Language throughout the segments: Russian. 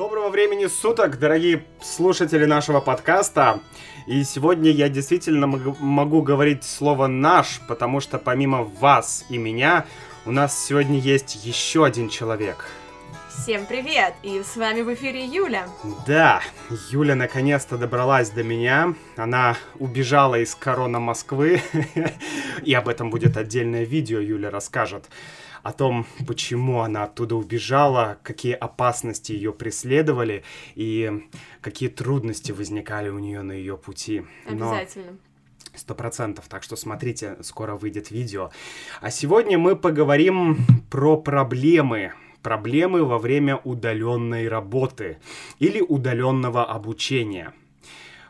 Доброго времени суток, дорогие слушатели нашего подкаста. И сегодня я действительно могу говорить слово «наш», потому что помимо вас и меня, у нас сегодня есть еще один человек. Всем привет! И с вами в эфире Юля. Да, Юля наконец-то добралась до меня. Она убежала из корона Москвы. И об этом будет отдельное видео, Юля расскажет о том, почему она оттуда убежала, какие опасности ее преследовали и какие трудности возникали у нее на ее пути. Обязательно. Сто процентов. Так что смотрите, скоро выйдет видео. А сегодня мы поговорим про проблемы. Проблемы во время удаленной работы или удаленного обучения.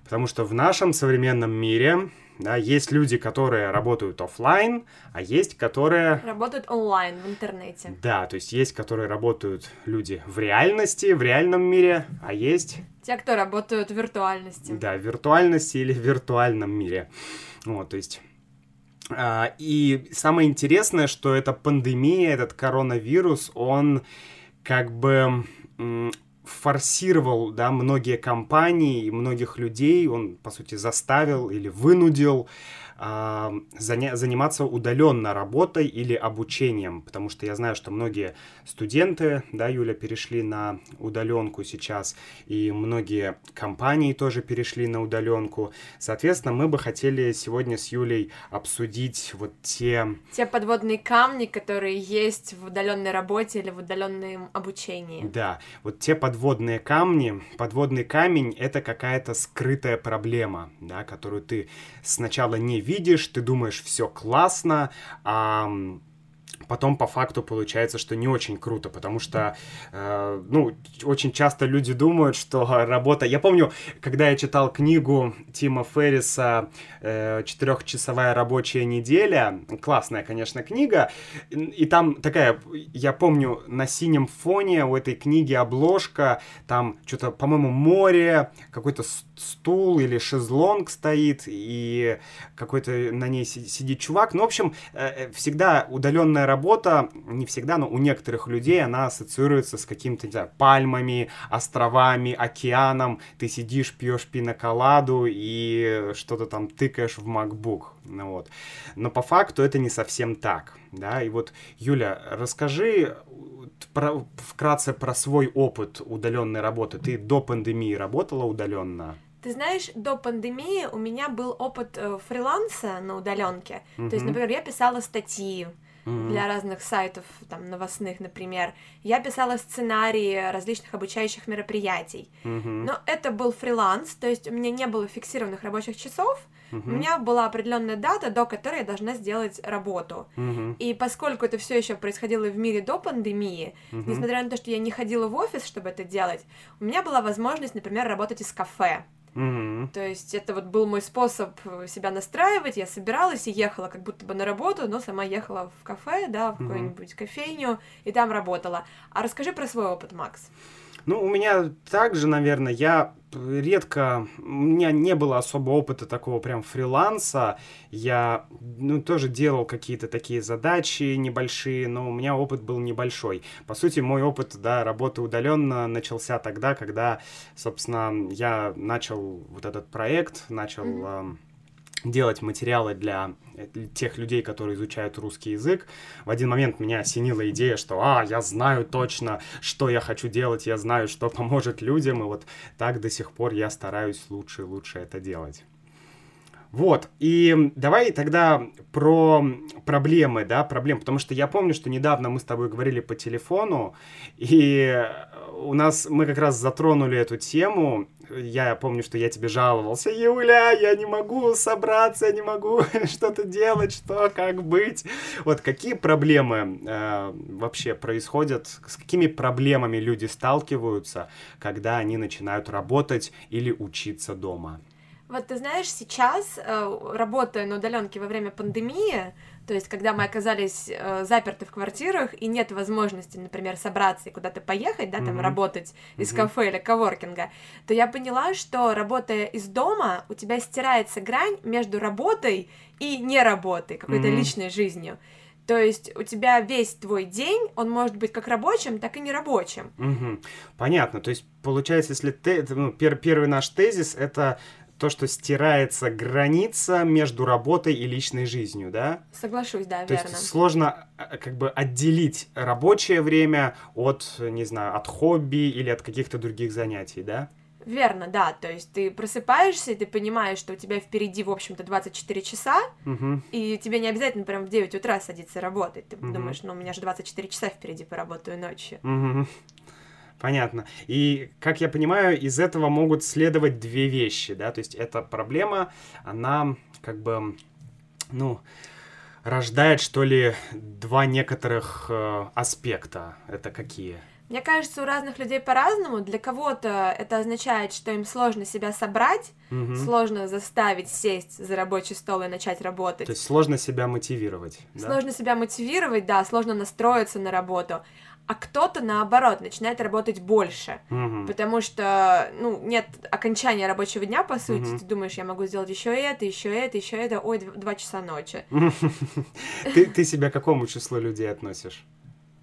Потому что в нашем современном мире да, есть люди, которые работают офлайн, а есть, которые... Работают онлайн, в интернете. Да, то есть есть, которые работают люди в реальности, в реальном мире, а есть... Те, кто работают в виртуальности. Да, в виртуальности или в виртуальном мире. Вот, то есть... А, и самое интересное, что эта пандемия, этот коронавирус, он как бы форсировал, да, многие компании и многих людей, он, по сути, заставил или вынудил заниматься удаленно работой или обучением, потому что я знаю, что многие студенты, да, Юля, перешли на удаленку сейчас, и многие компании тоже перешли на удаленку. Соответственно, мы бы хотели сегодня с Юлей обсудить вот те... Те подводные камни, которые есть в удаленной работе или в удаленном обучении. Да, вот те подводные камни, подводный камень — это какая-то скрытая проблема, да, которую ты сначала не видишь, видишь, ты думаешь, все классно, а потом по факту получается, что не очень круто, потому что, э, ну, очень часто люди думают, что работа... Я помню, когда я читал книгу Тима Ферриса э, «Четырехчасовая рабочая неделя», классная, конечно, книга, и там такая, я помню, на синем фоне у этой книги обложка, там что-то, по-моему, море, какой-то стул или шезлонг стоит, и какой-то на ней сидит чувак. Ну, в общем, э, э, всегда удаленная работа не всегда, но у некоторых людей она ассоциируется с какими-то, не знаю, пальмами, островами, океаном. Ты сидишь, пьешь пиноколаду и что-то там тыкаешь в MacBook. Ну, вот. Но по факту это не совсем так. Да? И вот, Юля, расскажи про, вкратце про свой опыт удаленной работы. Ты до пандемии работала удаленно? Ты знаешь, до пандемии у меня был опыт э, фриланса на удаленке. Mm-hmm. То есть, например, я писала статьи, mm-hmm. для разных сайтов, там, новостных, например. Я писала сценарии различных обучающих мероприятий. Mm-hmm. Но это был фриланс, то есть у меня не было фиксированных рабочих часов, Uh-huh. У меня была определенная дата, до которой я должна сделать работу. Uh-huh. И поскольку это все еще происходило в мире до пандемии, uh-huh. несмотря на то, что я не ходила в офис, чтобы это делать, у меня была возможность, например, работать из кафе. Mm-hmm. То есть это вот был мой способ себя настраивать. Я собиралась и ехала как будто бы на работу, но сама ехала в кафе, да, в mm-hmm. какую-нибудь кофейню и там работала. А расскажи про свой опыт, Макс. Ну, у меня также, наверное, я редко, у меня не было особо опыта такого прям фриланса. Я, ну, тоже делал какие-то такие задачи небольшие, но у меня опыт был небольшой. По сути, мой опыт, да, работы удаленно начался тогда, когда, собственно, я начал вот этот проект, начал... Mm-hmm делать материалы для тех людей, которые изучают русский язык. В один момент меня осенила идея, что, а, я знаю точно, что я хочу делать, я знаю, что поможет людям, и вот так до сих пор я стараюсь лучше и лучше это делать. Вот, и давай тогда про проблемы, да, проблемы, потому что я помню, что недавно мы с тобой говорили по телефону, и у нас, мы как раз затронули эту тему, я помню, что я тебе жаловался, Юля, я не могу собраться, я не могу что-то делать, что, как быть. Вот какие проблемы э, вообще происходят, с какими проблемами люди сталкиваются, когда они начинают работать или учиться дома? Вот ты знаешь, сейчас, э, работая на удаленке во время пандемии, то есть, когда мы оказались э, заперты в квартирах и нет возможности, например, собраться и куда-то поехать, да, там mm-hmm. работать из mm-hmm. кафе или коворкинга, то я поняла, что работая из дома, у тебя стирается грань между работой и не работой, какой-то mm-hmm. личной жизнью. То есть у тебя весь твой день, он может быть как рабочим, так и нерабочим. Угу. Понятно. То есть, получается, если ты, ну, пер, первый наш тезис это то, что стирается граница между работой и личной жизнью, да? Соглашусь, да, то верно. Есть сложно а, как бы отделить рабочее время от, не знаю, от хобби или от каких-то других занятий, да? Верно, да. То есть ты просыпаешься, и ты понимаешь, что у тебя впереди, в общем-то, 24 часа, угу. и тебе не обязательно прям в 9 утра садиться работать. Ты угу. думаешь, ну, у меня же 24 часа впереди, поработаю ночью. Угу. Понятно. И, как я понимаю, из этого могут следовать две вещи, да, то есть эта проблема, она как бы, ну, рождает, что ли, два некоторых э, аспекта. Это какие? Мне кажется, у разных людей по-разному. Для кого-то это означает, что им сложно себя собрать, угу. сложно заставить сесть за рабочий стол и начать работать. То есть сложно себя мотивировать. Сложно да? себя мотивировать, да, сложно настроиться на работу а кто-то, наоборот, начинает работать больше, угу. потому что, ну, нет окончания рабочего дня, по сути, угу. ты думаешь, я могу сделать еще это, еще это, еще это, ой, два часа ночи. Ты себя к какому числу людей относишь?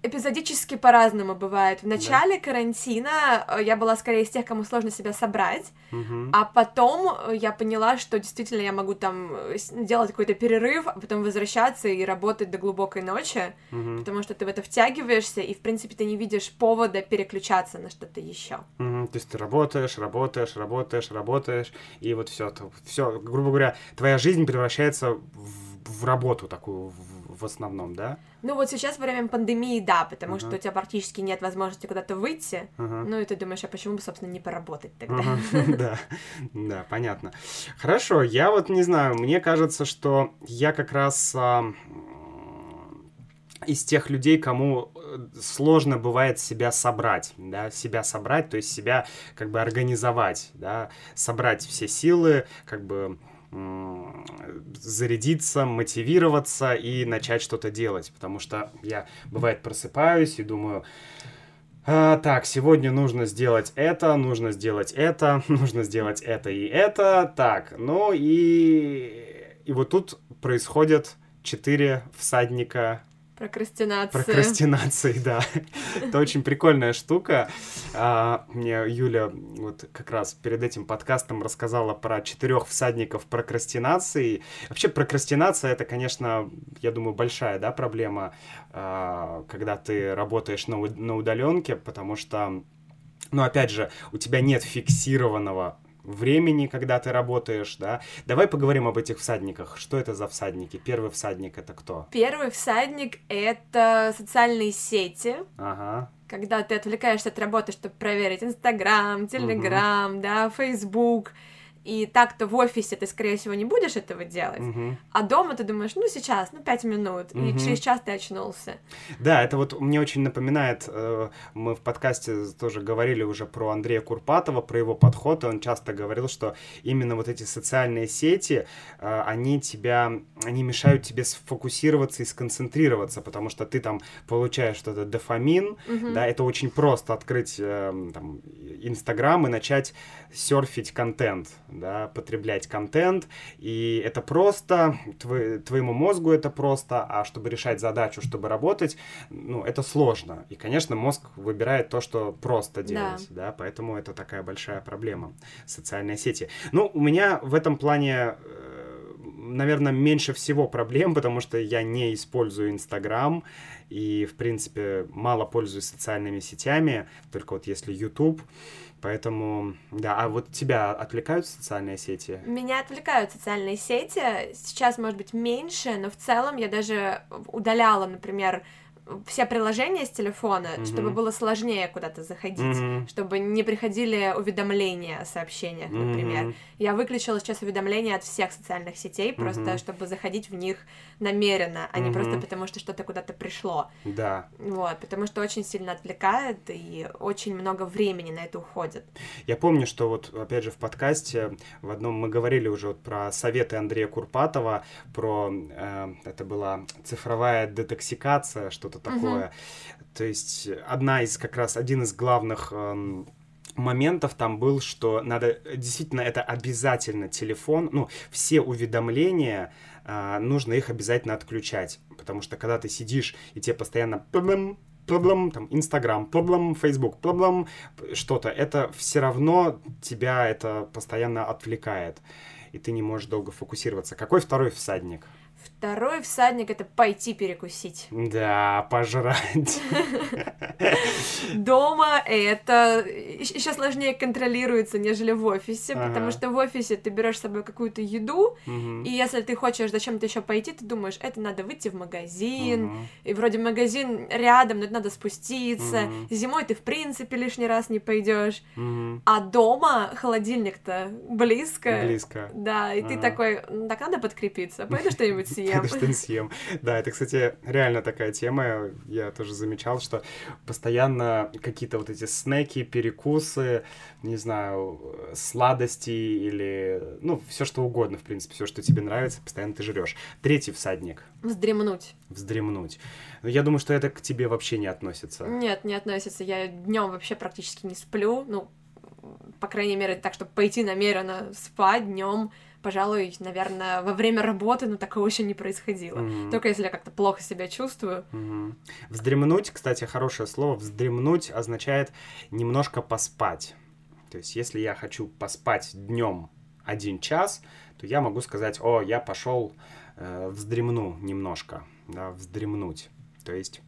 Эпизодически по-разному бывает. В начале да. карантина э, я была скорее из тех, кому сложно себя собрать, угу. а потом э, я поняла, что действительно я могу там э, делать какой-то перерыв, а потом возвращаться и работать до глубокой ночи, угу. потому что ты в это втягиваешься, и в принципе ты не видишь повода переключаться на что-то еще. Угу. То есть ты работаешь, работаешь, работаешь, работаешь, и вот все, все, грубо говоря, твоя жизнь превращается в, в работу такую, в в основном, да? Ну вот сейчас во время пандемии, да, потому uh-huh. что у тебя практически нет возможности куда-то выйти. Uh-huh. Ну и ты думаешь, а почему бы, собственно, не поработать тогда? Да, да, понятно. Хорошо, я вот не знаю, мне кажется, что я как раз из тех людей, кому э, сложно бывает себя собрать, да, себя собрать, то есть себя как бы организовать, да, собрать все силы, как бы зарядиться, мотивироваться и начать что-то делать. Потому что я, бывает, просыпаюсь и думаю, а, так, сегодня нужно сделать это, нужно сделать это, нужно сделать это и это. Так, ну и... И вот тут происходят четыре всадника Прокрастинация. Прокрастинации, да. Это очень прикольная штука. А, мне Юля вот как раз перед этим подкастом рассказала про четырех всадников прокрастинации. Вообще прокрастинация это, конечно, я думаю, большая, да, проблема, а, когда ты работаешь на удаленке, потому что ну, опять же, у тебя нет фиксированного времени, когда ты работаешь, да. Давай поговорим об этих всадниках. Что это за всадники? Первый всадник это кто? Первый всадник это социальные сети. Ага. Когда ты отвлекаешься от работы, чтобы проверить Инстаграм, Телеграм, угу. да, Фейсбук и так-то в офисе ты, скорее всего, не будешь этого делать, угу. а дома ты думаешь, ну, сейчас, ну, пять минут, угу. и через час ты очнулся. Да, это вот мне очень напоминает, э, мы в подкасте тоже говорили уже про Андрея Курпатова, про его подход, и он часто говорил, что именно вот эти социальные сети, э, они тебя, они мешают тебе сфокусироваться и сконцентрироваться, потому что ты там получаешь что-то дофамин, угу. да, это очень просто открыть э, там Инстаграм и начать серфить контент, да, потреблять контент, и это просто, твой, твоему мозгу это просто, а чтобы решать задачу, чтобы работать, ну, это сложно. И, конечно, мозг выбирает то, что просто делать, да, да поэтому это такая большая проблема, социальные сети. Ну, у меня в этом плане э, наверное, меньше всего проблем, потому что я не использую Инстаграм и, в принципе, мало пользуюсь социальными сетями, только вот если YouTube. Поэтому, да, а вот тебя отвлекают социальные сети? Меня отвлекают социальные сети. Сейчас, может быть, меньше, но в целом я даже удаляла, например, все приложения с телефона, mm-hmm. чтобы было сложнее куда-то заходить, mm-hmm. чтобы не приходили уведомления о сообщениях, например. Mm-hmm. Я выключила сейчас уведомления от всех социальных сетей, просто mm-hmm. чтобы заходить в них намеренно, а не mm-hmm. просто потому, что что-то куда-то пришло. Да. Вот, потому что очень сильно отвлекает и очень много времени на это уходит. Я помню, что вот, опять же, в подкасте в одном мы говорили уже вот про советы Андрея Курпатова, про, э, это была цифровая детоксикация, что-то что-то такое. Угу. То есть одна из как раз один из главных эм, моментов там был, что надо действительно это обязательно телефон, ну все уведомления а, нужно их обязательно отключать, потому что когда ты сидишь и тебе постоянно проблем, там, Инстаграм, проблем, Фейсбук, проблем, что-то, это все равно тебя это постоянно отвлекает, и ты не можешь долго фокусироваться. Какой второй всадник? Второй всадник это пойти перекусить. Да, пожрать. Дома это еще сложнее контролируется, нежели в офисе, ага. потому что в офисе ты берешь с собой какую-то еду, угу. и если ты хочешь зачем-то еще пойти, ты думаешь, это надо выйти в магазин, угу. и вроде магазин рядом, но это надо спуститься. Угу. Зимой ты в принципе лишний раз не пойдешь, а дома холодильник-то близко. Близко. Да, и ага. ты такой, так надо подкрепиться, пойду что-нибудь съем съем. что съем. Да, это, кстати, реально такая тема. Я тоже замечал, что постоянно какие-то вот эти снеки, перекусы, не знаю, сладости или, ну, все что угодно, в принципе, все, что тебе нравится, постоянно ты жрешь. Третий всадник. Вздремнуть. Вздремнуть. Я думаю, что это к тебе вообще не относится. Нет, не относится. Я днем вообще практически не сплю. Ну, по крайней мере, так, чтобы пойти намеренно спать днем пожалуй, наверное, во время работы, но такого еще не происходило. Mm-hmm. Только если я как-то плохо себя чувствую. Mm-hmm. Вздремнуть, кстати, хорошее слово. Вздремнуть означает немножко поспать. То есть, если я хочу поспать днем один час, то я могу сказать, о, я пошел э, вздремну немножко, да, вздремнуть. То есть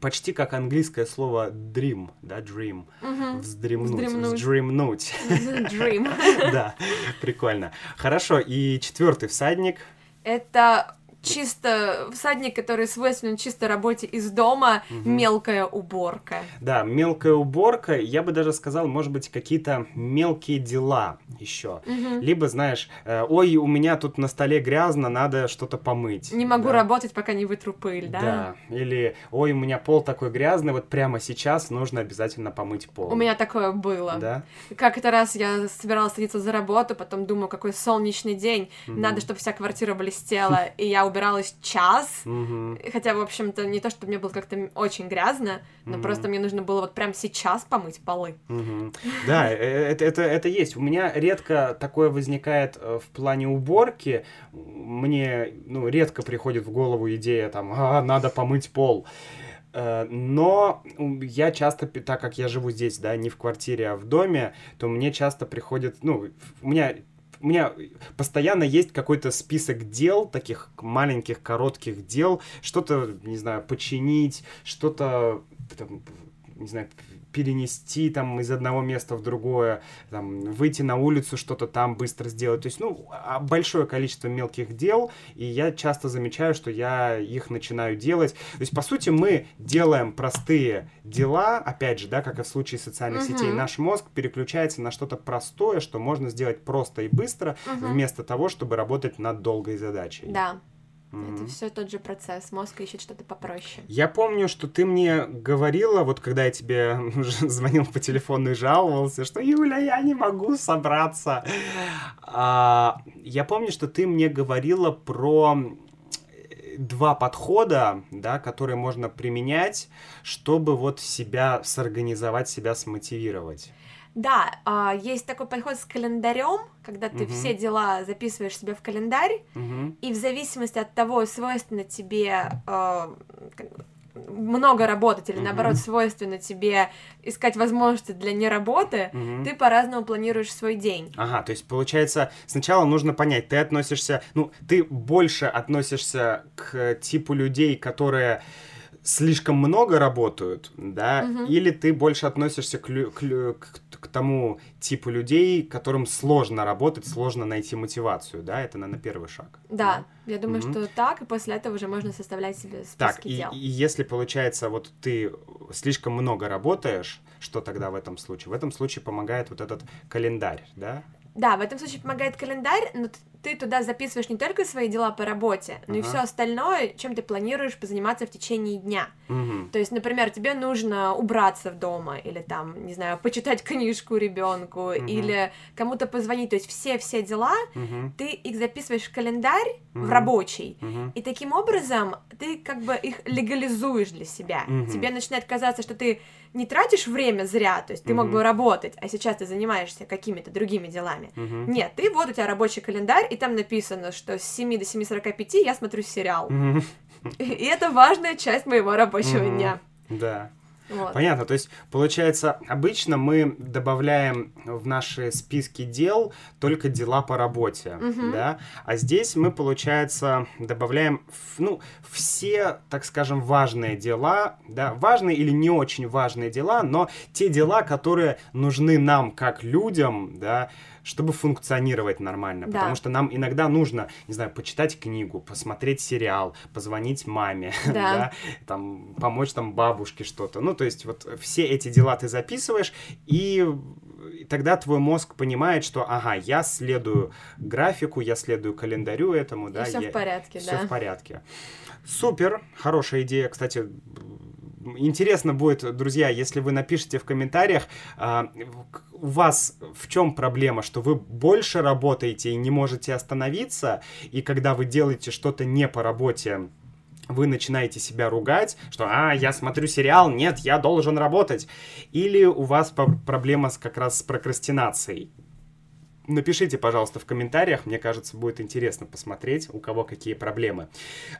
почти как английское слово dream, да, dream, угу. вздремнуть, вздремнуть. вздремнуть. Dream. Да, прикольно. Хорошо, и четвертый всадник. Это чисто всадник, который свойственен чисто работе из дома, угу. мелкая уборка. Да, мелкая уборка, я бы даже сказал, может быть, какие-то мелкие дела еще. Угу. Либо, знаешь, э, ой, у меня тут на столе грязно, надо что-то помыть. Не могу да? работать, пока не вытру пыль, да? Да, или, ой, у меня пол такой грязный, вот прямо сейчас нужно обязательно помыть пол. У меня такое было. Да? Как-то раз я собиралась садиться за работу, потом думаю, какой солнечный день, угу. надо, чтобы вся квартира блестела, и я убиралась час, mm-hmm. хотя, в общем-то, не то, чтобы мне было как-то очень грязно, но mm-hmm. просто мне нужно было вот прям сейчас помыть полы. Mm-hmm. Да, э, э, это, это, это есть. У меня редко такое возникает э, в плане уборки. Мне, ну, редко приходит в голову идея, там, а, надо помыть пол. Но я часто, так как я живу здесь, да, не в квартире, а в доме, то мне часто приходит, ну, у меня у меня постоянно есть какой-то список дел, таких маленьких, коротких дел, что-то, не знаю, починить, что-то, не знаю, перенести там из одного места в другое, там, выйти на улицу, что-то там быстро сделать. То есть, ну, а, большое количество мелких дел, и я часто замечаю, что я их начинаю делать. То есть, по сути, мы делаем простые дела, опять же, да, как и в случае социальных uh-huh. сетей, наш мозг переключается на что-то простое, что можно сделать просто и быстро, uh-huh. вместо того, чтобы работать над долгой задачей. Да. Mm-hmm. Это все тот же процесс. Мозг ищет что-то попроще. Я помню, что ты мне говорила, вот когда я тебе звонил по телефону и жаловался, что Юля, я не могу собраться. А, я помню, что ты мне говорила про два подхода, да, которые можно применять, чтобы вот себя сорганизовать, себя смотивировать. Да, а, есть такой подход с календарем, когда ты угу. все дела записываешь себе в календарь, угу. и в зависимости от того, свойственно тебе э, много работать или угу. наоборот свойственно тебе искать возможности для неработы, угу. ты по-разному планируешь свой день. Ага, то есть получается сначала нужно понять, ты относишься, ну ты больше относишься к типу людей, которые слишком много работают, да, угу. или ты больше относишься к, к, к, к тому типу людей, которым сложно работать, сложно найти мотивацию, да, это, наверное, первый шаг. Да, да? я думаю, угу. что так, и после этого уже можно составлять себе списки так, и, дел. и если, получается, вот ты слишком много работаешь, что тогда в этом случае? В этом случае помогает вот этот календарь, да? Да, в этом случае помогает календарь, но ты туда записываешь не только свои дела по работе, но uh-huh. и все остальное, чем ты планируешь позаниматься в течение дня. Uh-huh. То есть, например, тебе нужно убраться в дома, или там, не знаю, почитать книжку ребенку, uh-huh. или кому-то позвонить. То есть все-все дела, uh-huh. ты их записываешь в календарь, uh-huh. в рабочий, uh-huh. и таким образом ты как бы их легализуешь для себя. Uh-huh. Тебе начинает казаться, что ты не тратишь время зря, то есть ты мог Мгм. бы работать, а сейчас ты занимаешься какими-то другими делами. Мгм. Нет, ты вот у тебя рабочий календарь, и там написано, что с 7 до 7.45 я смотрю сериал. И это важная часть моего рабочего дня. Да. Вот. Понятно, то есть получается, обычно мы добавляем в наши списки дел только дела по работе, Мгм. да, а здесь мы, получается, добавляем, ну, все, так скажем, важные дела, да, важные или не очень важные дела, но те дела, которые нужны нам как людям, да, чтобы функционировать нормально, Да. потому что нам иногда нужно, не знаю, почитать книгу, посмотреть сериал, позвонить маме, Да. да, там, помочь там бабушке что-то. Ну, то есть вот все эти дела ты записываешь, и тогда твой мозг понимает, что, ага, я следую графику, я следую календарю этому, да. всё в я- порядке, всё да. в порядке. Супер, хорошая идея. Кстати, интересно будет, друзья, если вы напишите в комментариях, а, у вас в чем проблема, что вы больше работаете и не можете остановиться, и когда вы делаете что-то не по работе, вы начинаете себя ругать, что «А, я смотрю сериал, нет, я должен работать». Или у вас проблема с, как раз с прокрастинацией. Напишите, пожалуйста, в комментариях, мне кажется, будет интересно посмотреть, у кого какие проблемы.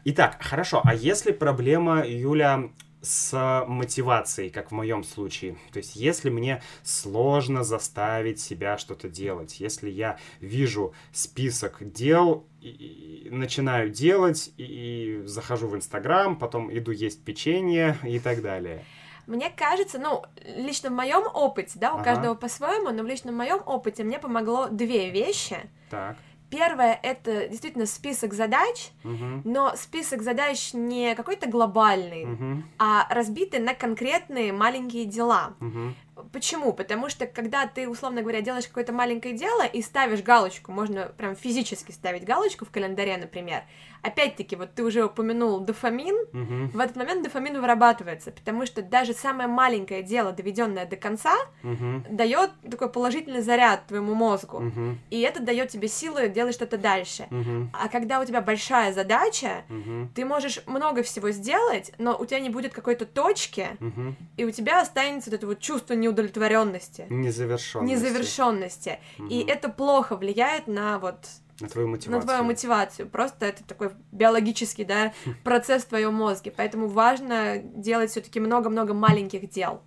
Итак, хорошо, а если проблема, Юля, с мотивацией, как в моем случае. То есть, если мне сложно заставить себя что-то делать, если я вижу список дел, и, и начинаю делать, и, и захожу в Инстаграм, потом иду есть печенье и так далее. Мне кажется, ну, лично в моем опыте, да, у Ага. каждого по-своему, но в личном моем опыте мне помогло две вещи. Так. Первое это действительно список задач, Мгм. но список задач не какой-то глобальный, Мгм. а разбитый на конкретные маленькие дела. Мгм. Почему? Потому что когда ты, условно говоря, делаешь какое-то маленькое дело и ставишь галочку, можно прям физически ставить галочку в календаре, например, опять-таки, вот ты уже упомянул дофамин, Мгм. в этот момент дофамин вырабатывается, потому что даже самое маленькое дело, доведенное до конца, Мгм. дает такой положительный заряд твоему мозгу. Мгм. И это дает тебе силы делать что-то дальше. Мгм. А когда у тебя большая задача, Мгм. ты можешь много всего сделать, но у тебя не будет какой-то точки, Мгм. и у тебя останется вот это вот чувство неудовлетворенности, Незавершенности. незавершенности. И Мгм. это плохо влияет на вот На твою мотивацию. на твою мотивацию. Просто это такой биологический, да, процесс в твоем мозге. Поэтому важно делать все-таки много-много маленьких дел.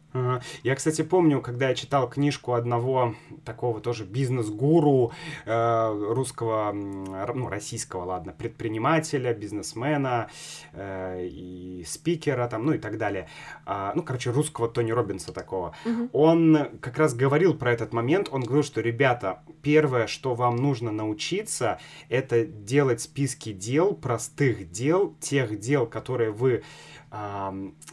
Я, кстати, помню, когда я читал книжку одного такого тоже бизнес-гуру э, русского, ну, российского, ладно, предпринимателя, бизнесмена э, и спикера там, ну и так далее. А, ну, короче, русского Тони Робинса такого. Мгм. Он как раз говорил про этот момент. Он говорил, что, ребята, первое, что вам нужно научиться, это делать списки дел, простых дел, тех дел, которые вы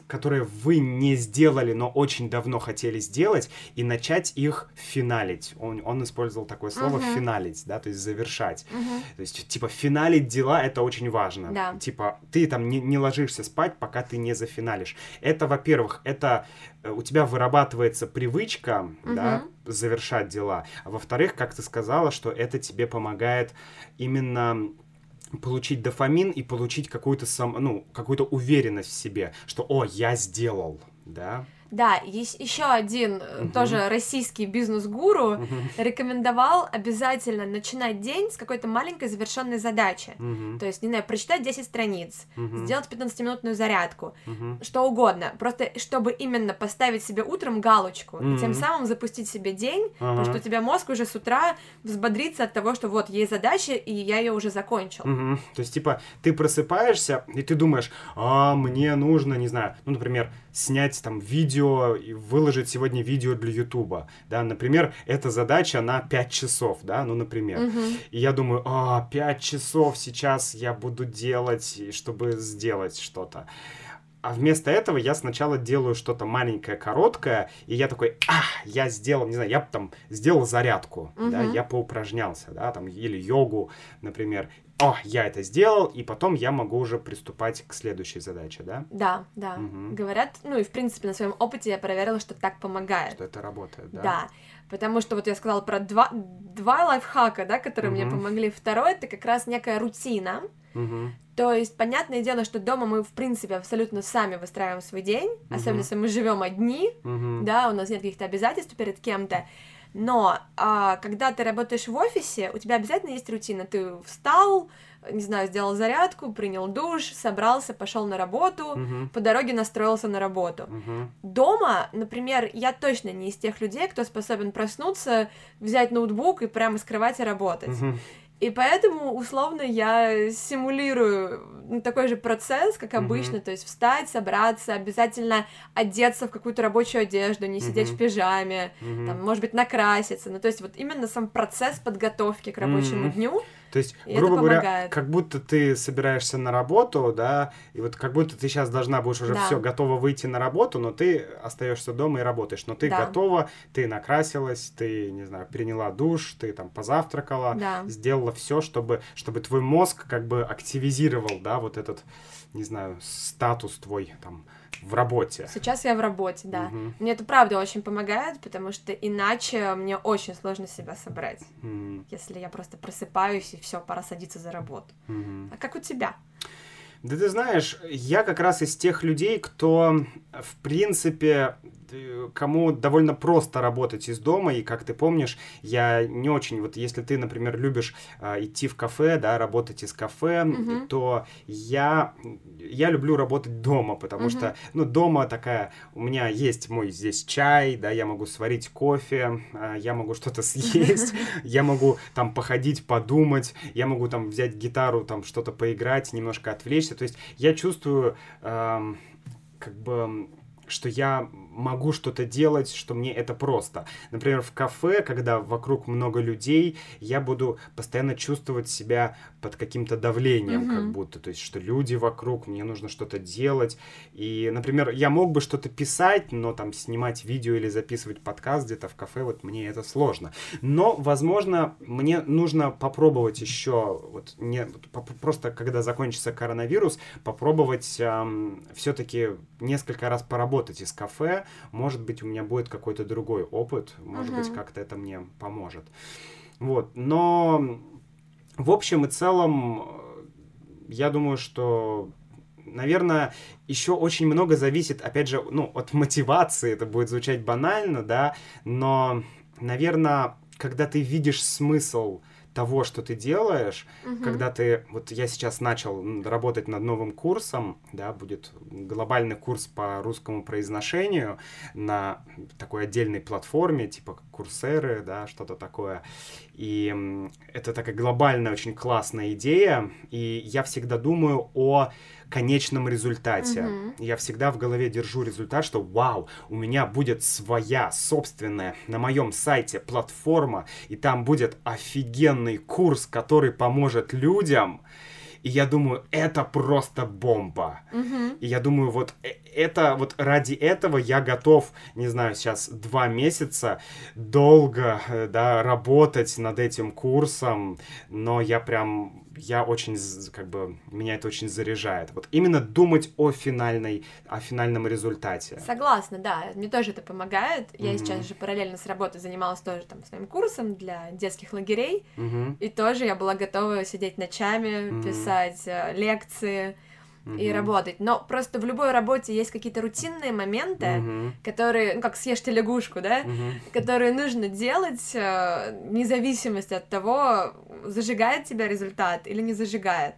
которые вы не сделали, но очень давно хотели сделать, и начать их финалить. Он, он использовал такое слово Мгм. финалить, да, то есть завершать. Мгм. То есть, типа, финалить дела это очень важно. Да. Типа, ты там не, не ложишься спать, пока ты не зафиналишь. Это, во-первых, это э, у тебя вырабатывается привычка, да, завершать дела. А во-вторых, как ты сказала, что это тебе помогает именно получить дофамин и получить какую-то сам, ну, какую-то уверенность в себе, что, о, я сделал, да. Да, еще один Мгм. тоже российский бизнес-гуру Мгм. рекомендовал обязательно начинать день с какой-то маленькой завершенной задачи. Мгм. То есть, не знаю, прочитать 10 страниц, Мгм. сделать 15-минутную зарядку, Мгм. что угодно. Просто чтобы именно поставить себе утром галочку и тем самым запустить себе день, потому Ага. что у тебя мозг уже с утра взбодрится от того, что вот есть задача, и я ее уже закончил. Мгм. То есть, типа, ты просыпаешься, и ты думаешь, а, мне нужно, не знаю, ну, например, снять там видео и выложить сегодня видео для Ютуба, да, например, эта задача на 5 часов, да, ну, например. Мгм. И я думаю, а, 5 часов сейчас я буду делать, чтобы сделать что-то. А вместо этого я сначала делаю что-то маленькое, короткое, и я такой, а, я сделал, не знаю, я там сделал зарядку, да, Мгм. я поупражнялся, да, там, или йогу, например. О, я это сделал, и потом я могу уже приступать к следующей задаче, да, Да, да. Мгм. Говорят, ну и в принципе на своем опыте я проверила, что так помогает. что это работает, да. Да. Потому что вот я сказала про два, два лайфхака, да, которые мне Мгм. помогли. Второе это как раз некая рутина. То есть, понятное дело, что дома мы, в принципе, абсолютно сами выстраиваем свой день, особенно если мы живем одни, Мгм. да, у нас нет каких-то обязательств перед кем-то. Но а, когда ты работаешь в офисе, у тебя обязательно есть рутина. Ты встал, не знаю, сделал зарядку, принял душ, собрался, пошел на работу, Мгм. по дороге настроился на работу. Мгм. Дома, например, я точно не из тех людей, кто способен проснуться, взять ноутбук и прямо с кровати работать. Мгм. И поэтому, условно, я симулирую ну, такой же процесс, как обычно, то есть встать, собраться, обязательно одеться в какую-то рабочую одежду, не сидеть Мгм. в пижаме, Мгм. там, может быть, накраситься. Ну, то есть вот именно сам процесс подготовки к рабочему Мгм. дню. То есть, И грубо говоря, как будто ты собираешься на работу, да, и вот как будто ты сейчас должна будешь уже Да. все готова выйти на работу, но ты остаешься дома и работаешь. Но ты Да. готова, ты накрасилась, ты, не знаю, приняла душ, ты там позавтракала, Да. сделала все, чтобы, чтобы твой мозг как бы активизировал, да, вот этот, не знаю, статус твой там в работе. Сейчас я в работе, да. Мгм. Мне это правда очень помогает, потому что иначе мне очень сложно себя собрать, М, если я просто просыпаюсь и все, пора садиться за работу. мгм. А как у тебя? Да ты знаешь, я как раз из тех людей, кто, в принципе, кому довольно просто работать из дома, и как ты помнишь, я не очень, вот если ты, например, любишь а, идти в кафе, да, работать из кафе, Мгм. то я, я люблю работать дома, потому Мгм. что, ну, дома такая, у меня есть мой здесь чай, да, я могу сварить кофе, а, я могу что-то съесть, я могу там походить, подумать, я могу там взять гитару, там что-то поиграть, немножко отвлечься. То есть я чувствую, как бы, что я могу что-то делать, что мне это просто. Например, в кафе, когда вокруг много людей, я буду постоянно чувствовать себя под каким-то давлением, как Мгм. будто. То есть, что люди вокруг, мне нужно что-то делать. И, например, я мог бы что-то писать, но там снимать видео или записывать подкаст где-то в кафе, вот мне это сложно. Но, возможно, мне нужно попробовать еще, вот не, просто когда закончится коронавирус, попробовать все-таки несколько раз поработать из кафе. Может быть, у меня будет какой-то другой опыт, может быть, Мгм. как-то это мне поможет. Вот, но в общем и целом, э, я думаю, что наверное, еще очень много зависит, опять же, ну, от мотивации, это будет звучать банально, да, но, наверное, когда ты видишь смысл того, что ты делаешь, Мгм. когда ты, вот я сейчас начал работать над новым курсом, да, будет глобальный курс по русскому произношению на такой отдельной платформе, типа Курсеры, да, что-то такое. И это такая глобальная, очень классная идея, и я всегда думаю о конечном результате. Мгм. Я всегда в голове держу результат, что вау, у меня будет своя собственная на моем сайте платформа, и там будет офигенный курс, который поможет людям. И я думаю, это просто бомба. Мгм. И я думаю, вот э- это, вот ради этого я готов, не знаю, сейчас два месяца долго, э, да, работать над этим курсом, но я прям, я очень, как бы, меня это очень заряжает. Вот именно думать о финальной, о финальном результате. Согласна, да, мне тоже это помогает. Я Мгм. сейчас же параллельно с работой занималась тоже там своим курсом для детских лагерей, Мгм, и тоже я была готова сидеть ночами, Мгм. писать э, лекции и работать. Но просто в любой работе есть какие-то рутинные моменты, мгм, которые, ну как съешьте лягушку, да, мгм. которые нужно делать э, вне зависимости от того, зажигает тебя результат или не зажигает.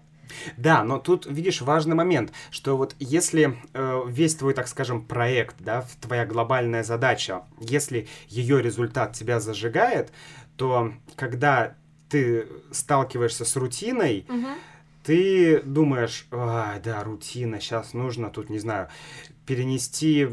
Да, но тут, видишь, важный момент, что вот если э, весь твой, так скажем, проект, да, твоя глобальная задача, если ее результат тебя зажигает, то когда ты сталкиваешься с рутиной, Мгм. Ты думаешь, а, да, рутина, сейчас нужно тут, не знаю, перенести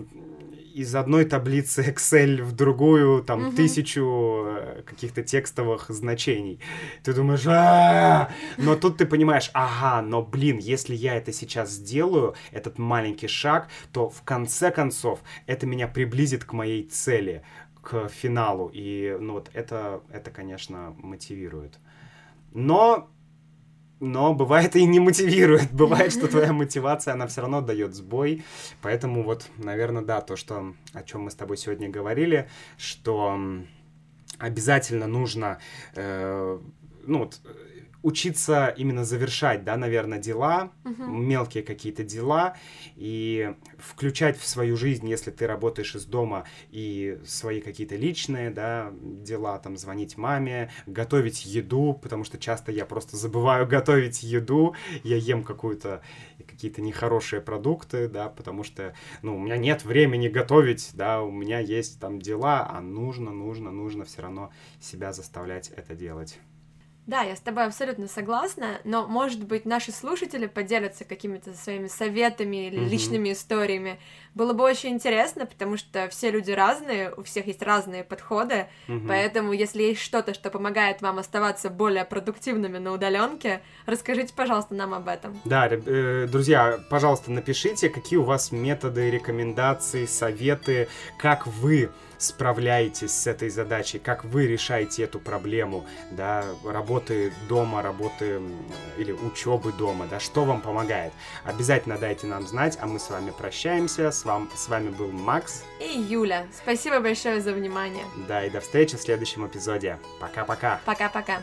из одной таблицы Excel в другую, там, Мгм. тысячу э, каких-то текстовых значений. Ты думаешь, «А-а-а!» но тут ты понимаешь, ага, но, блин, если я это сейчас сделаю, этот маленький шаг, то в конце концов это меня приблизит к моей цели, к финалу. И, ну, вот это, это, конечно, мотивирует. Но но бывает и не мотивирует. Бывает, что твоя мотивация, она все равно дает сбой. Поэтому вот, наверное, да, то, что, о чем мы с тобой сегодня говорили, что обязательно нужно, э, ну вот, учиться именно завершать, да, наверное, дела, Мгм. мелкие какие-то дела, и включать в свою жизнь, если ты работаешь из дома, и свои какие-то личные, да, дела, там, звонить маме, готовить еду, потому что часто я просто забываю готовить еду, я ем какую-то, какие-то нехорошие продукты, да, потому что, ну, у меня нет времени готовить, да, у меня есть там дела, а нужно, нужно, нужно все равно себя заставлять это делать. Да, я с тобой абсолютно согласна, но, может быть, наши слушатели поделятся какими-то своими советами или Мгм. личными историями. Было бы очень интересно, потому что все люди разные, у всех есть разные подходы, Мгм. поэтому, если есть что-то, что помогает вам оставаться более продуктивными на удаленке, расскажите, пожалуйста, нам об этом. Да, э, друзья, пожалуйста, напишите, какие у вас методы, рекомендации, советы, как вы справляетесь с этой задачей, как вы решаете эту проблему, да, работы дома, работы или учебы дома, да, что вам помогает. Обязательно дайте нам знать, а мы с вами прощаемся. С, вам, с вами был Макс, И Юля, спасибо большое за внимание. да, и до встречи в следующем эпизоде. Пока-пока. Пока-пока.